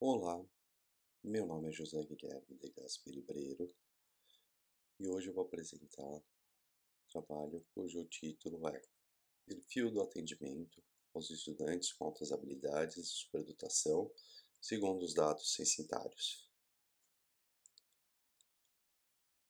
Olá, meu nome é José Guilherme de Gaspe Libreiro e hoje eu vou apresentar um trabalho cujo título é Perfil do atendimento aos estudantes com altas habilidades e superdotação segundo os dados censitários.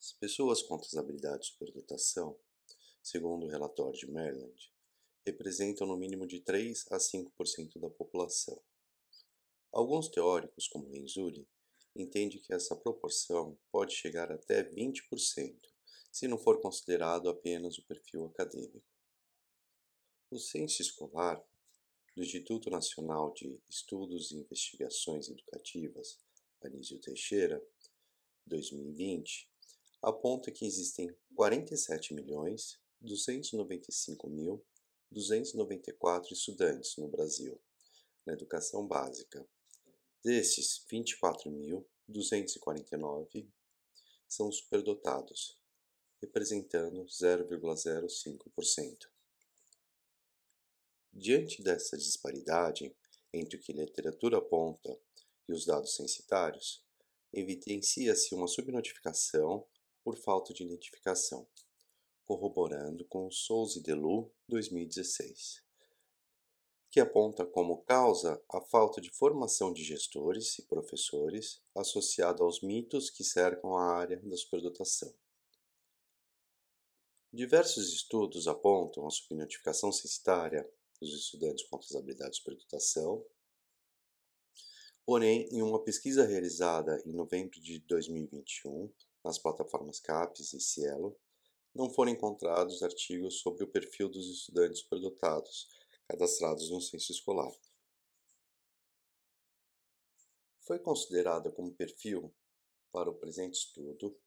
As pessoas com altas habilidades e superdotação, segundo o relatório de Maryland, representam no mínimo de 3 a 5% da população. Alguns teóricos, como Renzulli, entendem que essa proporção pode chegar até 20%, se não for considerado apenas o perfil acadêmico. O censo escolar do Instituto Nacional de Estudos e Investigações Educativas, Anísio Teixeira, 2020, aponta que existem 47.295.294 estudantes no Brasil na educação básica Desses, 24.249 são superdotados, representando 0,05%. Diante dessa disparidade entre o que a literatura aponta e os dados censitários, evidencia-se uma subnotificação por falta de identificação, corroborando com o Souza Delu 2016 que aponta como causa a falta de formação de gestores e professores associado aos mitos que cercam a área da superdotação. Diversos estudos apontam a subnotificação censitária dos estudantes com habilidades de superdotação, porém, em uma pesquisa realizada em novembro de 2021 nas plataformas CAPES e Cielo, não foram encontrados artigos sobre o perfil dos estudantes superdotados, cadastrados no censo escolar. Foi considerada como perfil para o presente estudo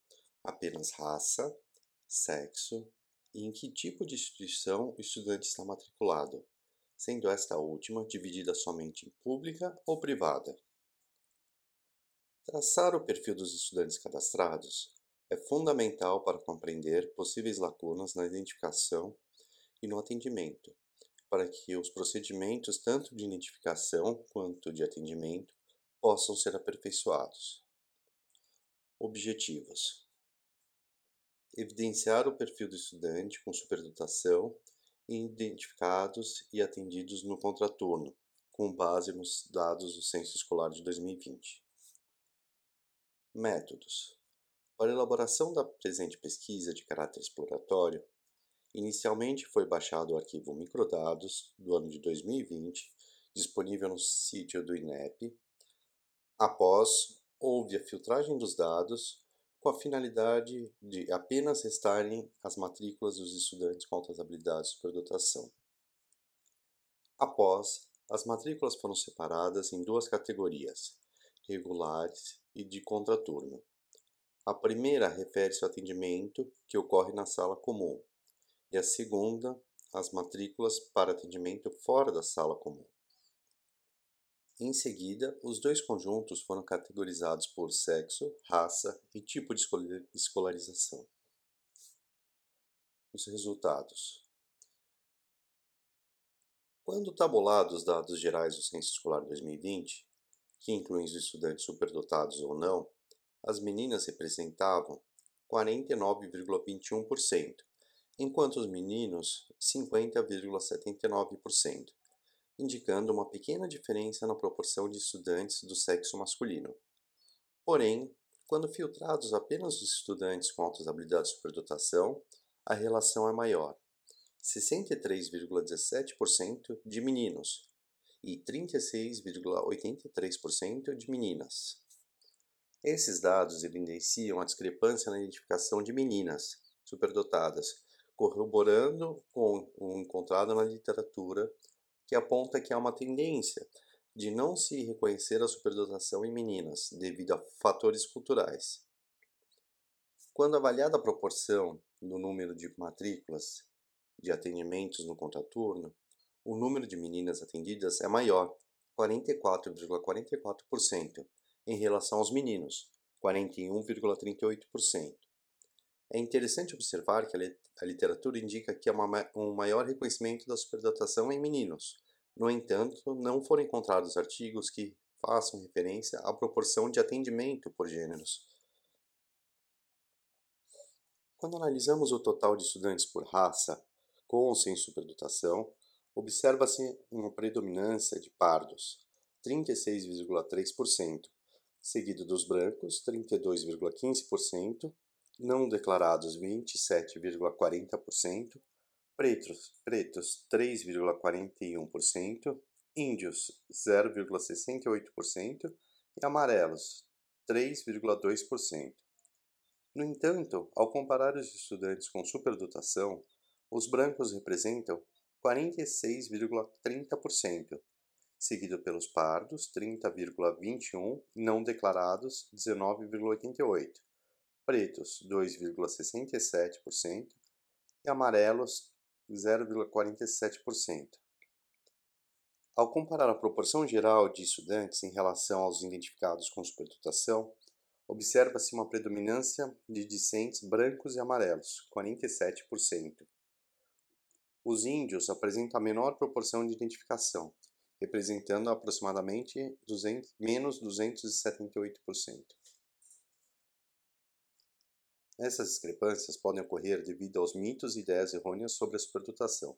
apenas raça, sexo e em que tipo de instituição o estudante está matriculado, sendo esta última dividida somente em pública ou privada. Traçar o perfil dos estudantes cadastrados é fundamental para compreender possíveis lacunas na identificação e no atendimento, para que os procedimentos, tanto de identificação quanto de atendimento, possam ser aperfeiçoados. Objetivos: evidenciar o perfil do estudante com superdotação identificados e atendidos no contraturno, com base nos dados do Censo Escolar de 2020. Métodos: para elaboração da presente pesquisa de caráter exploratório, Inicialmente foi baixado o arquivo microdados do ano de 2020, disponível no sítio do INEP. Após, houve a filtragem dos dados com a finalidade de apenas restarem as matrículas dos estudantes com altas habilidades de superdotação. Após, as matrículas foram separadas em duas categorias, regulares e de contraturno. A primeira refere-se ao atendimento que ocorre na sala comum, e a segunda, as matrículas para atendimento fora da sala comum. Em seguida, os dois conjuntos foram categorizados por sexo, raça e tipo de escolarização. Os resultados. Quando tabulados os dados gerais do Censo Escolar 2020, que incluem os estudantes superdotados ou não, as meninas representavam 49,21%, enquanto os meninos 50,79%, indicando uma pequena diferença na proporção de estudantes do sexo masculino. Porém, quando filtrados apenas os estudantes com altas habilidades de superdotação, a relação é maior, 63,17% de meninos e 36,83% de meninas. Esses dados evidenciam a discrepância na identificação de meninas superdotadas corroborando com o encontrado na literatura, que aponta que há uma tendência de não se reconhecer a superdotação em meninas devido a fatores culturais. Quando avaliada a proporção do número de matrículas de atendimentos no contraturno, o número de meninas atendidas é maior, 44,44%, em relação aos meninos, 41,38%. É interessante observar que a literatura indica que há um maior reconhecimento da superdotação em meninos. No entanto, não foram encontrados artigos que façam referência à proporção de atendimento por gêneros. Quando analisamos o total de estudantes por raça, com ou sem superdotação, observa-se uma predominância de pardos, 36,3%, seguido dos brancos, 32,15%, não declarados, 27,40%, pretos, pretos 3,41%, índios 0,68% e amarelos 3,2%. No entanto, ao comparar os estudantes com superdotação, os brancos representam 46,30%, seguido pelos pardos 30,21%, não declarados 19,88%, pretos 2,67% e amarelos 0,47%. Ao comparar a proporção geral de estudantes em relação aos identificados com superdotação, observa-se uma predominância de discentes brancos e amarelos, 47%. Os índios apresentam a menor proporção de identificação, representando aproximadamente 200, menos 278%. Essas discrepâncias podem ocorrer devido aos mitos e ideias errôneas sobre a superdotação,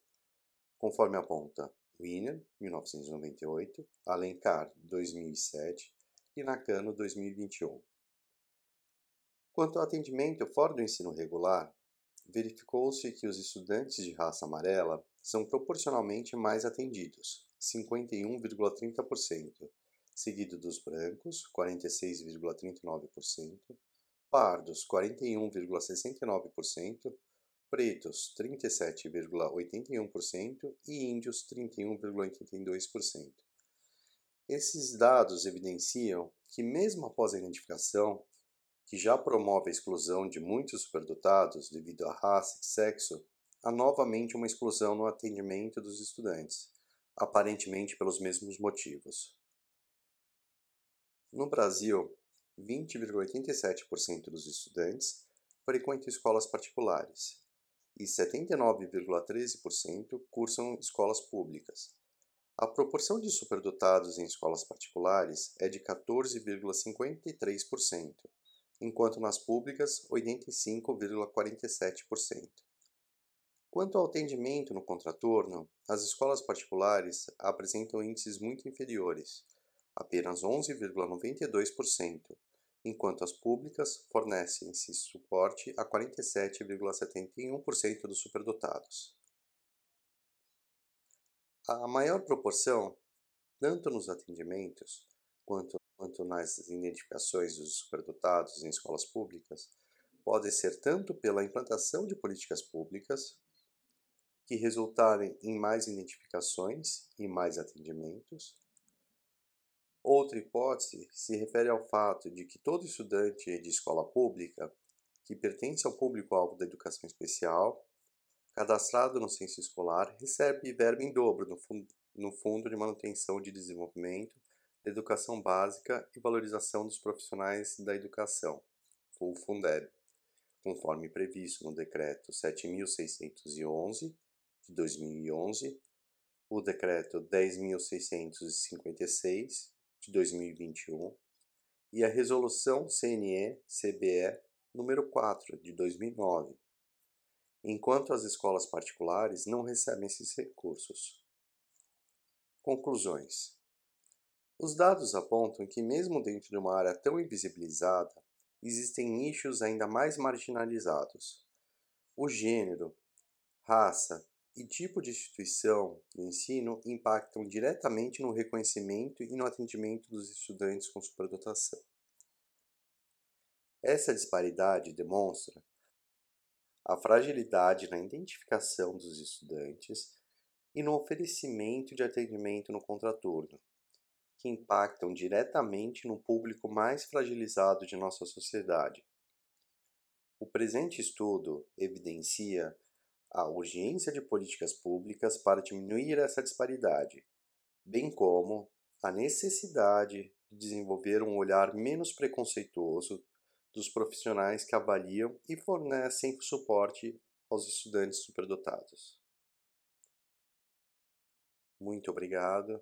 conforme aponta Wiener, 1998, Alencar, 2007 e Nakano, 2021. Quanto ao atendimento fora do ensino regular, verificou-se que os estudantes de raça amarela são proporcionalmente mais atendidos, 51,30%, seguido dos brancos, 46,39%, pardos, 41,69%, pretos 37,81% e índios 31,82%. Esses dados evidenciam que, mesmo após a identificação, que já promove a exclusão de muitos superdotados devido à raça e sexo, há novamente uma exclusão no atendimento dos estudantes, aparentemente pelos mesmos motivos. No Brasil, 20,87% dos estudantes frequentam escolas particulares e 79,13% cursam escolas públicas. A proporção de superdotados em escolas particulares é de 14,53%, enquanto nas públicas 85,47%. Quanto ao atendimento no contraturno, as escolas particulares apresentam índices muito inferiores, apenas 11,92%, enquanto as públicas fornecem-se suporte a 47,71% dos superdotados. A maior proporção, tanto nos atendimentos quanto, quanto nas identificações dos superdotados em escolas públicas, pode ser tanto pela implantação de políticas públicas, que resultarem em mais identificações e mais atendimentos, Outra hipótese se refere ao fato de que todo estudante de escola pública que pertence ao público-alvo da educação especial, cadastrado no censo escolar, recebe verba em dobro no, fundo, no Fundo de Manutenção de Desenvolvimento da Educação Básica e Valorização dos Profissionais da Educação, o Fundeb, conforme previsto no Decreto 7.611 de 2011, o Decreto 10.656 de 2021 e a Resolução CNE-CBE número 4 de 2009, enquanto as escolas particulares não recebem esses recursos. Conclusões: Os dados apontam que, mesmo dentro de uma área tão invisibilizada, existem nichos ainda mais marginalizados. O gênero, raça, e tipo de instituição de ensino impactam diretamente no reconhecimento e no atendimento dos estudantes com superdotação. Essa disparidade demonstra a fragilidade na identificação dos estudantes e no oferecimento de atendimento no contraturno, que impactam diretamente no público mais fragilizado de nossa sociedade. O presente estudo evidencia a urgência de políticas públicas para diminuir essa disparidade, bem como a necessidade de desenvolver um olhar menos preconceituoso dos profissionais que avaliam e fornecem suporte aos estudantes superdotados. Muito obrigado